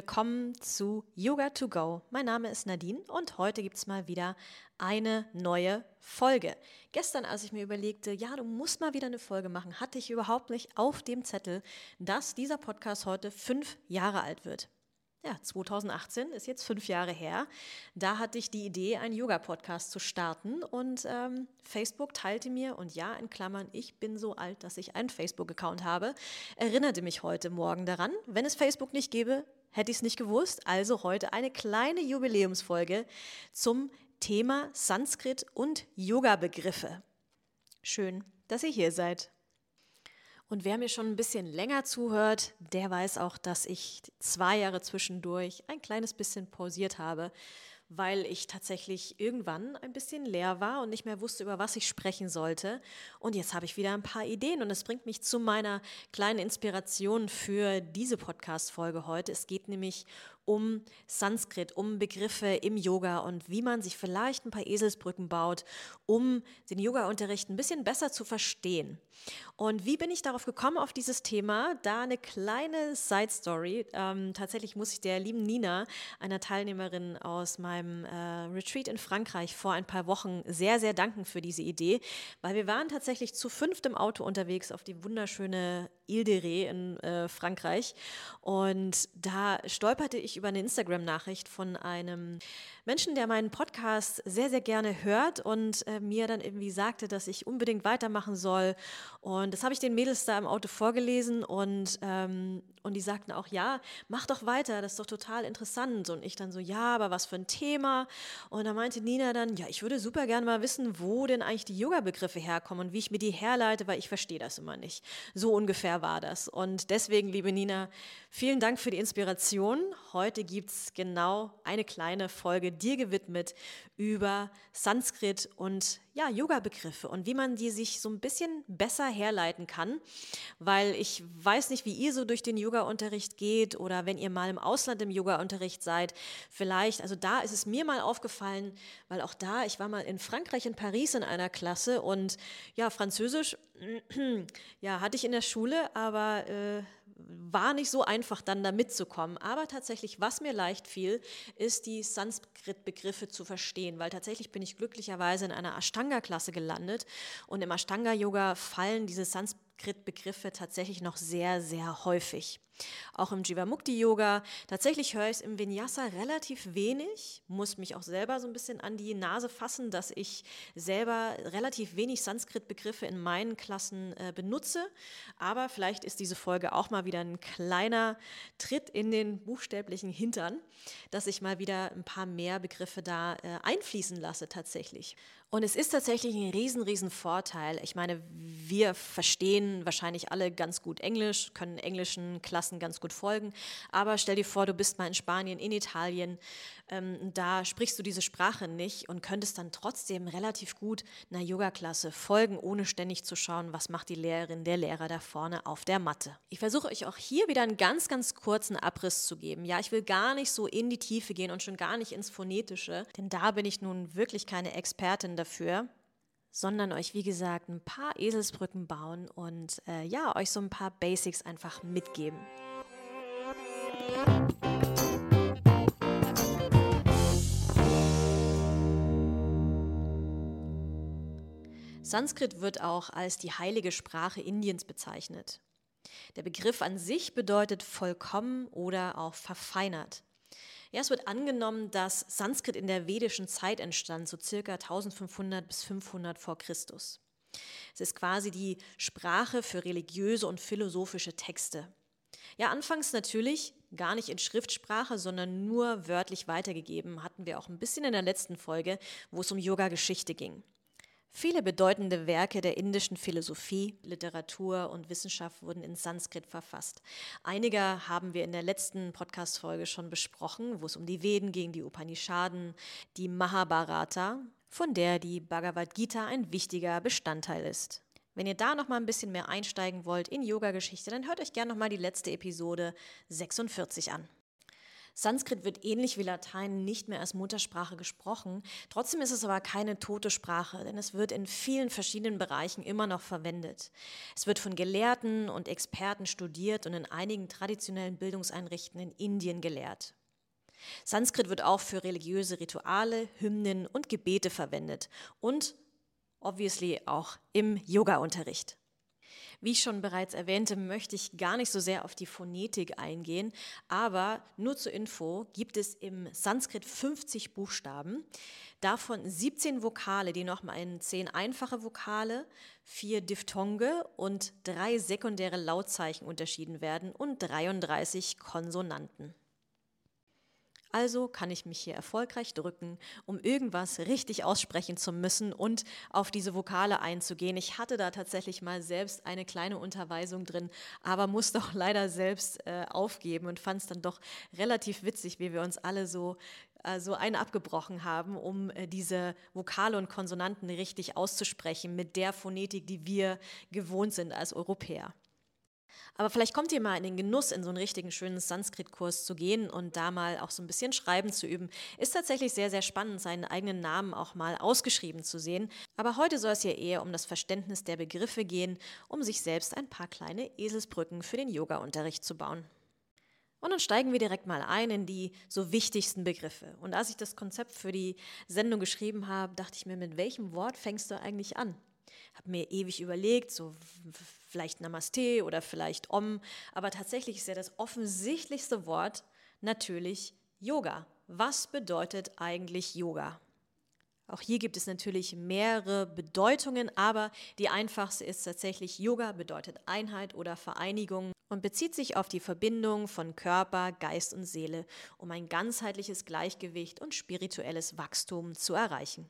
willkommen zu Yoga to Go. Mein Name ist Nadine und heute gibt es mal wieder eine neue Folge. Gestern, als ich mir überlegte, ja, du musst mal wieder eine Folge machen, hatte ich überhaupt nicht auf dem Zettel, dass dieser Podcast heute fünf Jahre alt wird. Ja, 2018 ist jetzt fünf Jahre her. Da hatte ich die Idee, einen Yoga-Podcast zu starten und ähm, Facebook teilte mir, und ja, in Klammern, ich bin so alt, dass ich einen Facebook-Account habe, erinnerte mich heute Morgen daran. Wenn es Facebook nicht gäbe, hätte ich es nicht gewusst. Also heute eine kleine Jubiläumsfolge zum Thema Sanskrit und Yoga-Begriffe. Schön, dass ihr hier seid. Und wer mir schon ein bisschen länger zuhört, der weiß auch, dass ich zwei Jahre zwischendurch ein kleines bisschen pausiert habe, weil ich tatsächlich irgendwann ein bisschen leer war und nicht mehr wusste, über was ich sprechen sollte. Und jetzt habe ich wieder ein paar Ideen und es bringt mich zu meiner kleinen Inspiration für diese Podcast-Folge heute. Es geht nämlich um Sanskrit, um Begriffe im Yoga und wie man sich vielleicht ein paar Eselsbrücken baut, um den Yoga-Unterricht ein bisschen besser zu verstehen. Und wie bin ich darauf gekommen, auf dieses Thema? Da eine kleine Side-Story. Ähm, tatsächlich muss ich der lieben Nina, einer Teilnehmerin aus meinem äh, Retreat in Frankreich vor ein paar Wochen, sehr, sehr danken für diese Idee, weil wir waren tatsächlich zu fünft im Auto unterwegs auf die wunderschöne Ile de Ré in äh, Frankreich. Und da stolperte ich über eine Instagram-Nachricht von einem Menschen, der meinen Podcast sehr, sehr gerne hört und äh, mir dann irgendwie sagte, dass ich unbedingt weitermachen soll. Und das habe ich den Mädels da im Auto vorgelesen und, ähm, und die sagten auch, ja, mach doch weiter, das ist doch total interessant. Und ich dann so, ja, aber was für ein Thema? Und da meinte Nina dann, ja, ich würde super gerne mal wissen, wo denn eigentlich die Yoga-Begriffe herkommen und wie ich mir die herleite, weil ich verstehe das immer nicht. So ungefähr war das. Und deswegen, liebe Nina, vielen Dank für die Inspiration. Heute gibt es genau eine kleine Folge dir gewidmet über Sanskrit und ja, Yoga-Begriffe und wie man die sich so ein bisschen besser herleiten kann, weil ich weiß nicht, wie ihr so durch den Yoga-Unterricht geht oder wenn ihr mal im Ausland im Yoga-Unterricht seid, vielleicht, also da ist es mir mal aufgefallen, weil auch da, ich war mal in Frankreich, in Paris in einer Klasse und ja, Französisch, ja, hatte ich in der Schule, aber äh, war nicht so einfach dann da mitzukommen. Aber tatsächlich, was mir leicht fiel, ist die Sanskrit-Begriffe zu verstehen, weil tatsächlich bin ich glücklicherweise in einer Ashtanga-Klasse gelandet und im Ashtanga-Yoga fallen diese Sanskrit-Begriffe tatsächlich noch sehr, sehr häufig. Auch im Jivamukti-Yoga. Tatsächlich höre ich es im Vinyasa relativ wenig, muss mich auch selber so ein bisschen an die Nase fassen, dass ich selber relativ wenig Sanskrit-Begriffe in meinen Klassen äh, benutze. Aber vielleicht ist diese Folge auch mal wieder ein kleiner Tritt in den buchstäblichen Hintern, dass ich mal wieder ein paar mehr Begriffe da äh, einfließen lasse tatsächlich. Und es ist tatsächlich ein riesen, riesen Vorteil. Ich meine, wir verstehen wahrscheinlich alle ganz gut Englisch, können englischen Klassen ganz gut folgen. Aber stell dir vor, du bist mal in Spanien, in Italien, ähm, da sprichst du diese Sprache nicht und könntest dann trotzdem relativ gut einer Yoga-Klasse folgen, ohne ständig zu schauen, was macht die Lehrerin, der Lehrer da vorne auf der Matte. Ich versuche euch auch hier wieder einen ganz, ganz kurzen Abriss zu geben. Ja, ich will gar nicht so in die Tiefe gehen und schon gar nicht ins Phonetische, denn da bin ich nun wirklich keine Expertin dafür sondern euch, wie gesagt, ein paar Eselsbrücken bauen und äh, ja, euch so ein paar Basics einfach mitgeben. Sanskrit wird auch als die heilige Sprache Indiens bezeichnet. Der Begriff an sich bedeutet vollkommen oder auch verfeinert. Ja, es wird angenommen, dass Sanskrit in der vedischen Zeit entstand, so circa 1500 bis 500 vor Christus. Es ist quasi die Sprache für religiöse und philosophische Texte. Ja, anfangs natürlich gar nicht in Schriftsprache, sondern nur wörtlich weitergegeben, hatten wir auch ein bisschen in der letzten Folge, wo es um Yoga-Geschichte ging. Viele bedeutende Werke der indischen Philosophie, Literatur und Wissenschaft wurden in Sanskrit verfasst. Einige haben wir in der letzten Podcast-Folge schon besprochen, wo es um die Veden ging, die Upanishaden, die Mahabharata, von der die Bhagavad Gita ein wichtiger Bestandteil ist. Wenn ihr da noch mal ein bisschen mehr einsteigen wollt in Yoga-Geschichte, dann hört euch gerne noch mal die letzte Episode 46 an. Sanskrit wird ähnlich wie Latein nicht mehr als Muttersprache gesprochen. Trotzdem ist es aber keine tote Sprache, denn es wird in vielen verschiedenen Bereichen immer noch verwendet. Es wird von Gelehrten und Experten studiert und in einigen traditionellen Bildungseinrichtungen in Indien gelehrt. Sanskrit wird auch für religiöse Rituale, Hymnen und Gebete verwendet und obviously auch im Yoga-Unterricht. Wie ich schon bereits erwähnte, möchte ich gar nicht so sehr auf die Phonetik eingehen, aber nur zur Info gibt es im Sanskrit 50 Buchstaben, davon 17 Vokale, die nochmal in 10 einfache Vokale, 4 Diphthonge und 3 sekundäre Lautzeichen unterschieden werden und 33 Konsonanten. Also kann ich mich hier erfolgreich drücken, um irgendwas richtig aussprechen zu müssen und auf diese Vokale einzugehen. Ich hatte da tatsächlich mal selbst eine kleine Unterweisung drin, aber muss doch leider selbst äh, aufgeben und fand es dann doch relativ witzig, wie wir uns alle so äh, so einen abgebrochen haben, um äh, diese Vokale und Konsonanten richtig auszusprechen mit der Phonetik, die wir gewohnt sind als Europäer. Aber vielleicht kommt ihr mal in den Genuss, in so einen richtigen schönen Sanskrit-Kurs zu gehen und da mal auch so ein bisschen Schreiben zu üben. Ist tatsächlich sehr, sehr spannend, seinen eigenen Namen auch mal ausgeschrieben zu sehen. Aber heute soll es ja eher um das Verständnis der Begriffe gehen, um sich selbst ein paar kleine Eselsbrücken für den Yoga-Unterricht zu bauen. Und dann steigen wir direkt mal ein in die so wichtigsten Begriffe. Und als ich das Konzept für die Sendung geschrieben habe, dachte ich mir, mit welchem Wort fängst du eigentlich an? Habe mir ewig überlegt, so vielleicht Namaste oder vielleicht Om, aber tatsächlich ist ja das offensichtlichste Wort natürlich Yoga. Was bedeutet eigentlich Yoga? Auch hier gibt es natürlich mehrere Bedeutungen, aber die einfachste ist tatsächlich Yoga bedeutet Einheit oder Vereinigung und bezieht sich auf die Verbindung von Körper, Geist und Seele, um ein ganzheitliches Gleichgewicht und spirituelles Wachstum zu erreichen.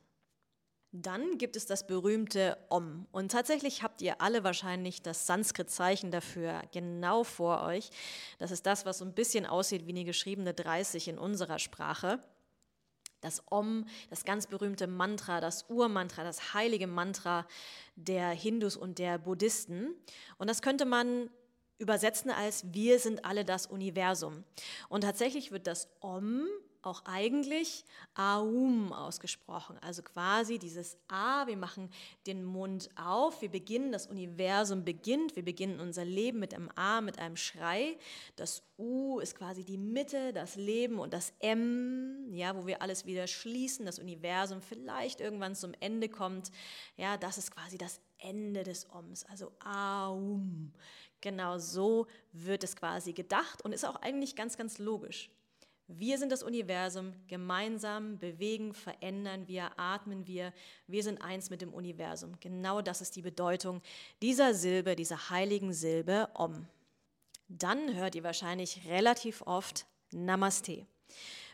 Dann gibt es das berühmte Om. Und tatsächlich habt ihr alle wahrscheinlich das Sanskrit-Zeichen dafür genau vor euch. Das ist das, was so ein bisschen aussieht wie eine geschriebene 30 in unserer Sprache. Das Om, das ganz berühmte Mantra, das Urmantra, das heilige Mantra der Hindus und der Buddhisten. Und das könnte man übersetzen als wir sind alle das Universum. Und tatsächlich wird das Om auch eigentlich Aum ausgesprochen. Also quasi dieses A, wir machen den Mund auf, wir beginnen, das Universum beginnt, wir beginnen unser Leben mit einem A, mit einem Schrei. Das U ist quasi die Mitte, das Leben und das M, ja, wo wir alles wieder schließen, das Universum vielleicht irgendwann zum Ende kommt. Ja, das ist quasi das Ende des Oms, also Aum. Genau so wird es quasi gedacht und ist auch eigentlich ganz, ganz logisch. Wir sind das Universum, gemeinsam bewegen, verändern wir, atmen wir, wir sind eins mit dem Universum. Genau das ist die Bedeutung dieser Silbe, dieser heiligen Silbe Om. Dann hört ihr wahrscheinlich relativ oft Namaste.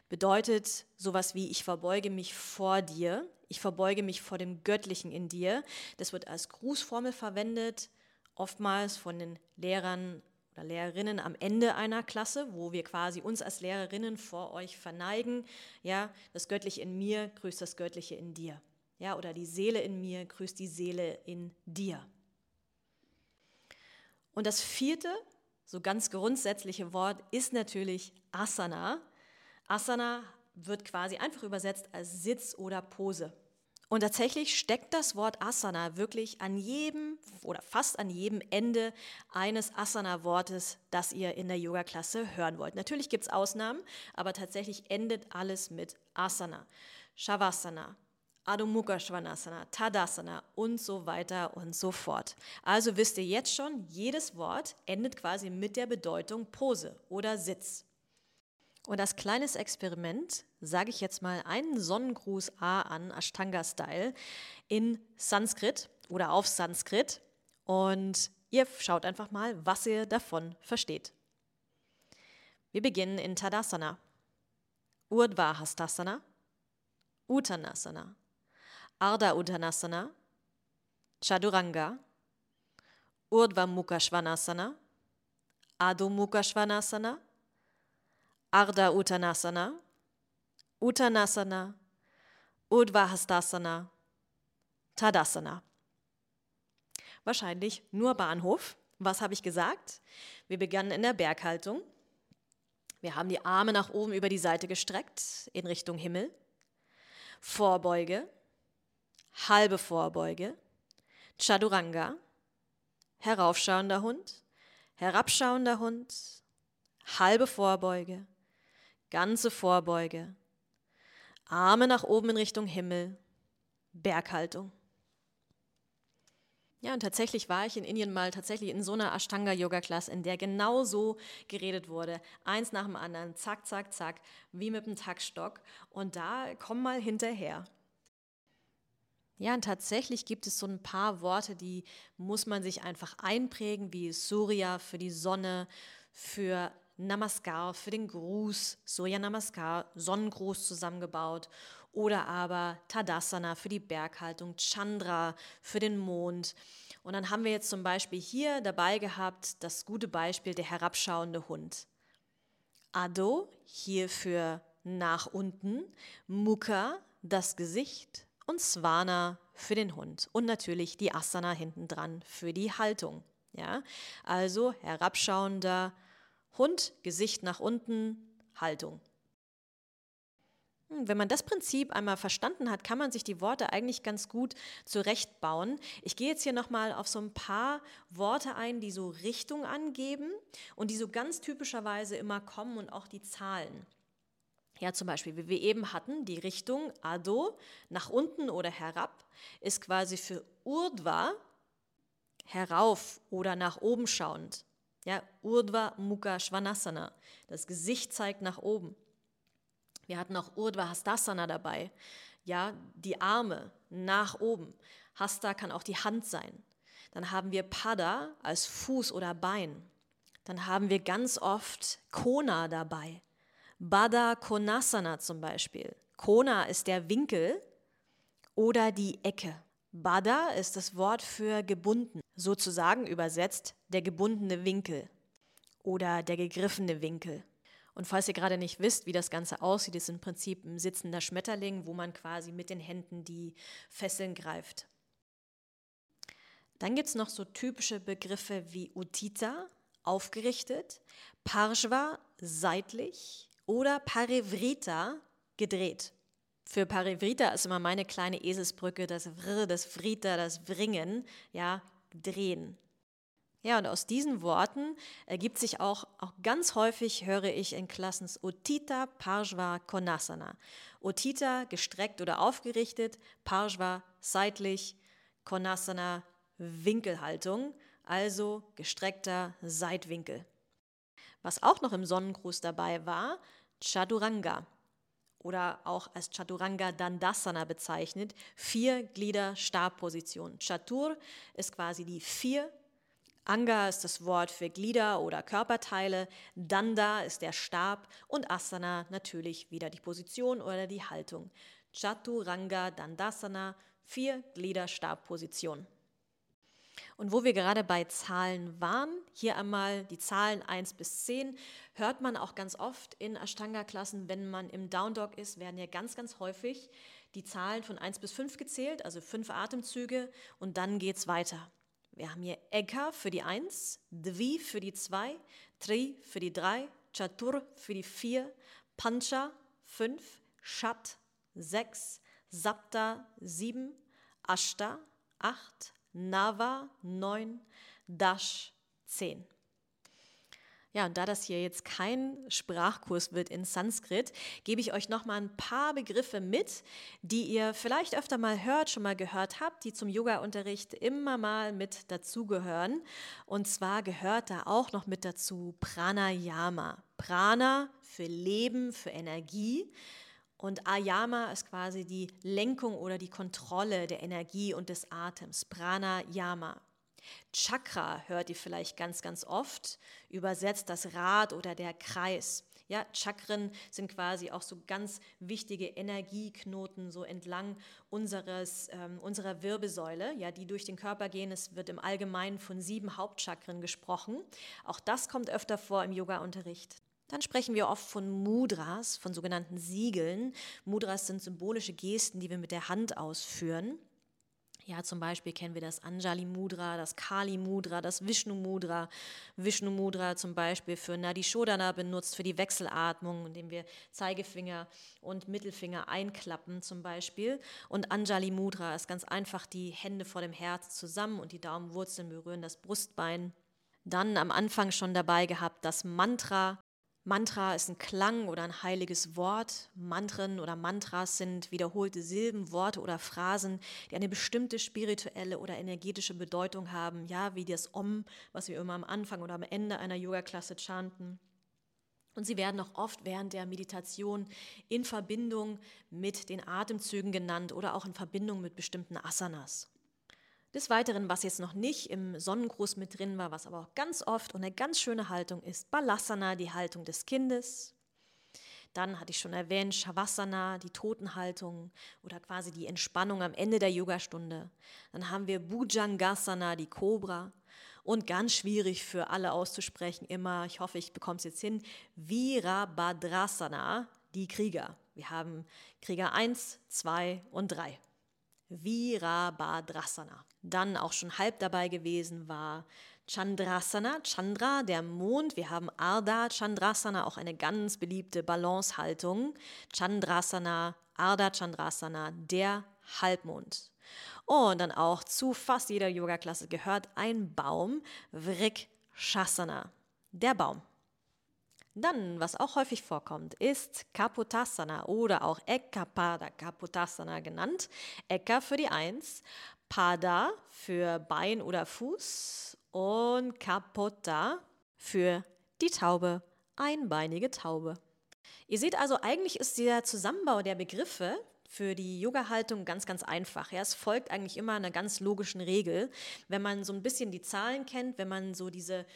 Bedeutet sowas wie ich verbeuge mich vor dir, ich verbeuge mich vor dem Göttlichen in dir. Das wird als Grußformel verwendet, oftmals von den Lehrern oder Lehrerinnen am Ende einer Klasse, wo wir quasi uns als Lehrerinnen vor euch verneigen. Ja, das Göttliche in mir grüßt das Göttliche in dir. Ja, oder die Seele in mir grüßt die Seele in dir. Und das vierte, so ganz grundsätzliche Wort ist natürlich Asana. Asana wird quasi einfach übersetzt als Sitz oder Pose. Und tatsächlich steckt das Wort Asana wirklich an jedem oder fast an jedem Ende eines Asana-Wortes, das ihr in der Yoga-Klasse hören wollt. Natürlich gibt es Ausnahmen, aber tatsächlich endet alles mit Asana, Shavasana, Adho Svanasana, Tadasana und so weiter und so fort. Also wisst ihr jetzt schon, jedes Wort endet quasi mit der Bedeutung Pose oder Sitz. Und als kleines Experiment sage ich jetzt mal einen Sonnengruß A an, Ashtanga-Style, in Sanskrit oder auf Sanskrit. Und ihr schaut einfach mal, was ihr davon versteht. Wir beginnen in Tadasana, Urdhva Hastasana, Uttanasana, Ardha Uttanasana, Chaduranga, Urdhva Mukha Svanasana, Adho Mukha Svanasana, Ardha Uttanasana, Uttanasana, Udvahastasana, Tadasana. Wahrscheinlich nur Bahnhof. Was habe ich gesagt? Wir begannen in der Berghaltung. Wir haben die Arme nach oben über die Seite gestreckt in Richtung Himmel. Vorbeuge, halbe Vorbeuge, Chaduranga, heraufschauender Hund, herabschauender Hund, halbe Vorbeuge, ganze Vorbeuge, Arme nach oben in Richtung Himmel, Berghaltung. Ja, und tatsächlich war ich in Indien mal tatsächlich in so einer Ashtanga-Yoga-Klasse, in der genau so geredet wurde. Eins nach dem anderen, zack, zack, zack, wie mit dem Taktstock. Und da komm mal hinterher. Ja, und tatsächlich gibt es so ein paar Worte, die muss man sich einfach einprägen, wie Surya für die Sonne, für Namaskar, für den Gruß, Surya Namaskar, Sonnengruß zusammengebaut oder aber Tadasana für die Berghaltung, Chandra für den Mond. Und dann haben wir jetzt zum Beispiel hier dabei gehabt das gute Beispiel der herabschauende Hund. Ado hier für nach unten, Mukha das Gesicht und Swana für den Hund und natürlich die Asana hinten dran für die Haltung. Ja, also herabschauender Hund, Gesicht nach unten, Haltung. Hm, wenn man das Prinzip einmal verstanden hat, kann man sich die Worte eigentlich ganz gut zurechtbauen. Ich gehe jetzt hier nochmal auf so ein paar Worte ein, die so Richtung angeben und die so ganz typischerweise immer kommen und auch die Zahlen. Ja, zum Beispiel, wie wir eben hatten, die Richtung Ado nach unten oder herab ist quasi für Urdhva herauf oder nach oben schauend. Ja, Urdhva Mukha Svanasana. Das Gesicht zeigt nach oben. Wir hatten auch Urdhva Hastasana dabei. Ja, die Arme nach oben. Hasta kann auch die Hand sein. Dann haben wir Pada als Fuß oder Bein. Dann haben wir ganz oft Kona dabei. Bada Konasana zum Beispiel. Kona ist der Winkel oder die Ecke. Bada ist das Wort für gebunden, sozusagen übersetzt der gebundene Winkel oder der gegriffene Winkel. Und falls ihr gerade nicht wisst, wie das Ganze aussieht, ist im Prinzip ein sitzender Schmetterling, wo man quasi mit den Händen die Fesseln greift. Dann gibt es noch so typische Begriffe wie Utita, aufgerichtet, Parshva, seitlich oder Parivrita, gedreht. Für Parivrita ist immer meine kleine Eselsbrücke das Vr, das Vrita, das Vringen, ja, drehen. Ja, und aus diesen Worten ergibt sich auch, auch ganz häufig, höre ich in Klassen Otita Parshva Konasana. Otita gestreckt oder aufgerichtet, Parshva seitlich, Konasana Winkelhaltung, also gestreckter Seitwinkel. Was auch noch im Sonnengruß dabei war, Chaturanga oder auch als Chaturanga Dandasana bezeichnet, vier Glieder Stabposition. Chatur ist quasi die vier Anga ist das Wort für Glieder oder Körperteile, Danda ist der Stab und Asana natürlich wieder die Position oder die Haltung. Chaturanga Dandasana, vier Glieder Stabposition. Und wo wir gerade bei Zahlen waren, hier einmal die Zahlen 1 bis 10, hört man auch ganz oft in Ashtanga-Klassen, wenn man im Down Dog ist, werden ja ganz, ganz häufig die Zahlen von 1 bis 5 gezählt, also fünf Atemzüge und dann geht es weiter. Wir haben hier Eka für die 1, Dvi für die 2, Tri für die 3, Chatur für die 4, Pancha 5, Shat 6, Sapta 7, Ashta 8, Nava 9, Dash 10. Ja, und da das hier jetzt kein Sprachkurs wird in Sanskrit, gebe ich euch noch mal ein paar Begriffe mit, die ihr vielleicht öfter mal hört, schon mal gehört habt, die zum Yoga-Unterricht immer mal mit dazugehören. Und zwar gehört da auch noch mit dazu Pranayama. Prana für Leben, für Energie. Und Ayama ist quasi die Lenkung oder die Kontrolle der Energie und des Atems. Pranayama. Chakra hört ihr vielleicht ganz, ganz oft, übersetzt das Rad oder der Kreis. Ja, Chakren sind quasi auch so ganz wichtige Energieknoten so entlang unseres, ähm, unserer Wirbelsäule, ja, die durch den Körper gehen. Es wird im Allgemeinen von sieben Hauptchakren gesprochen. Auch das kommt öfter vor im Yoga-Unterricht. Dann sprechen wir oft von Mudras, von sogenannten Siegeln. Mudras sind symbolische Gesten, die wir mit der Hand ausführen. Ja, zum Beispiel kennen wir das Anjali Mudra, das Kali Mudra, das Vishnu Mudra. Vishnu Mudra zum Beispiel für Nadi Shodana benutzt, für die Wechselatmung, indem wir Zeigefinger und Mittelfinger einklappen zum Beispiel. Und Anjali Mudra ist ganz einfach die Hände vor dem Herz zusammen und die Daumenwurzeln berühren das Brustbein. Dann am Anfang schon dabei gehabt das Mantra, Mantra ist ein Klang oder ein heiliges Wort. Mantren oder Mantras sind wiederholte Silben, Worte oder Phrasen, die eine bestimmte spirituelle oder energetische Bedeutung haben. Ja, wie das Om, was wir immer am Anfang oder am Ende einer Yoga-Klasse chanten. Und sie werden auch oft während der Meditation in Verbindung mit den Atemzügen genannt oder auch in Verbindung mit bestimmten Asanas. Des Weiteren, was jetzt noch nicht im Sonnengruß mit drin war, was aber auch ganz oft und eine ganz schöne Haltung ist, Balasana, die Haltung des Kindes. Dann hatte ich schon erwähnt, Shavasana, die Totenhaltung oder quasi die Entspannung am Ende der Yogastunde. Dann haben wir Bhujangasana, die Cobra. Und ganz schwierig für alle auszusprechen immer, ich hoffe, ich bekomme es jetzt hin, Virabhadrasana, die Krieger. Wir haben Krieger 1, 2 und 3. Virabhadrasana. Dann auch schon halb dabei gewesen war Chandrasana, Chandra, der Mond. Wir haben Ardha Chandrasana, auch eine ganz beliebte Balancehaltung. Chandrasana, Ardha Chandrasana, der Halbmond. Und dann auch zu fast jeder Yoga-Klasse gehört ein Baum, Vrikshasana, der Baum. Dann, was auch häufig vorkommt, ist Kapotasana oder auch Ekapada Kapotasana genannt. Eka für die Eins, Pada für Bein oder Fuß und Kapota für die Taube, einbeinige Taube. Ihr seht also, eigentlich ist der Zusammenbau der Begriffe für die Yoga-Haltung ganz, ganz einfach. Ja, es folgt eigentlich immer einer ganz logischen Regel. Wenn man so ein bisschen die Zahlen kennt, wenn man so diese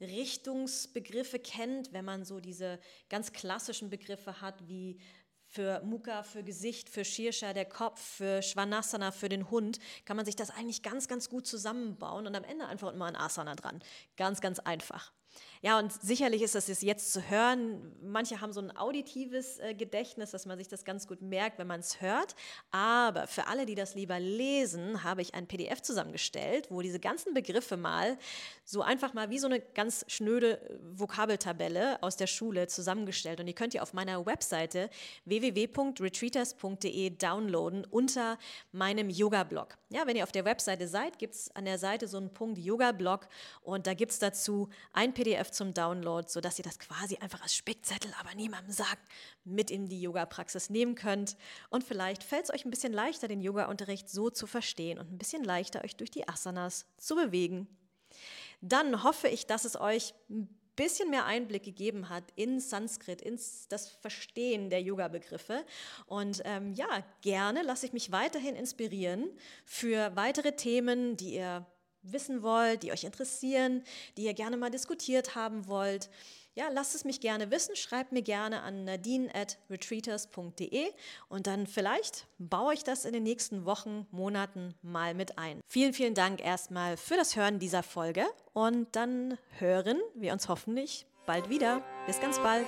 Richtungsbegriffe kennt, wenn man so diese ganz klassischen Begriffe hat, wie für Mukha, für Gesicht, für Shirsha, der Kopf, für Svanasana, für den Hund, kann man sich das eigentlich ganz, ganz gut zusammenbauen und am Ende einfach immer ein Asana dran. Ganz, ganz einfach. Ja, und sicherlich ist das jetzt zu hören. Manche haben so ein auditives äh, Gedächtnis, dass man sich das ganz gut merkt, wenn man es hört. Aber für alle, die das lieber lesen, habe ich ein PDF zusammengestellt, wo diese ganzen Begriffe mal so einfach mal wie so eine ganz schnöde äh, Vokabeltabelle aus der Schule zusammengestellt. Und die könnt ihr auf meiner Webseite www.retreaters.de downloaden unter meinem Yoga-Blog. Ja, wenn ihr auf der Webseite seid, gibt es an der Seite so einen Punkt Yoga-Blog und da gibt es dazu ein PDF zum Download, sodass ihr das quasi einfach als Spickzettel, aber niemandem sagt, mit in die Yoga-Praxis nehmen könnt. Und vielleicht fällt es euch ein bisschen leichter, den Yoga-Unterricht so zu verstehen und ein bisschen leichter, euch durch die Asanas zu bewegen dann hoffe ich, dass es euch ein bisschen mehr Einblick gegeben hat in Sanskrit, in das Verstehen der Yoga-Begriffe. Und ähm, ja, gerne lasse ich mich weiterhin inspirieren für weitere Themen, die ihr wissen wollt, die euch interessieren, die ihr gerne mal diskutiert haben wollt ja, lasst es mich gerne wissen. Schreibt mir gerne an nadine at retreaters.de und dann vielleicht baue ich das in den nächsten Wochen, Monaten mal mit ein. Vielen, vielen Dank erstmal für das Hören dieser Folge und dann hören wir uns hoffentlich bald wieder. Bis ganz bald.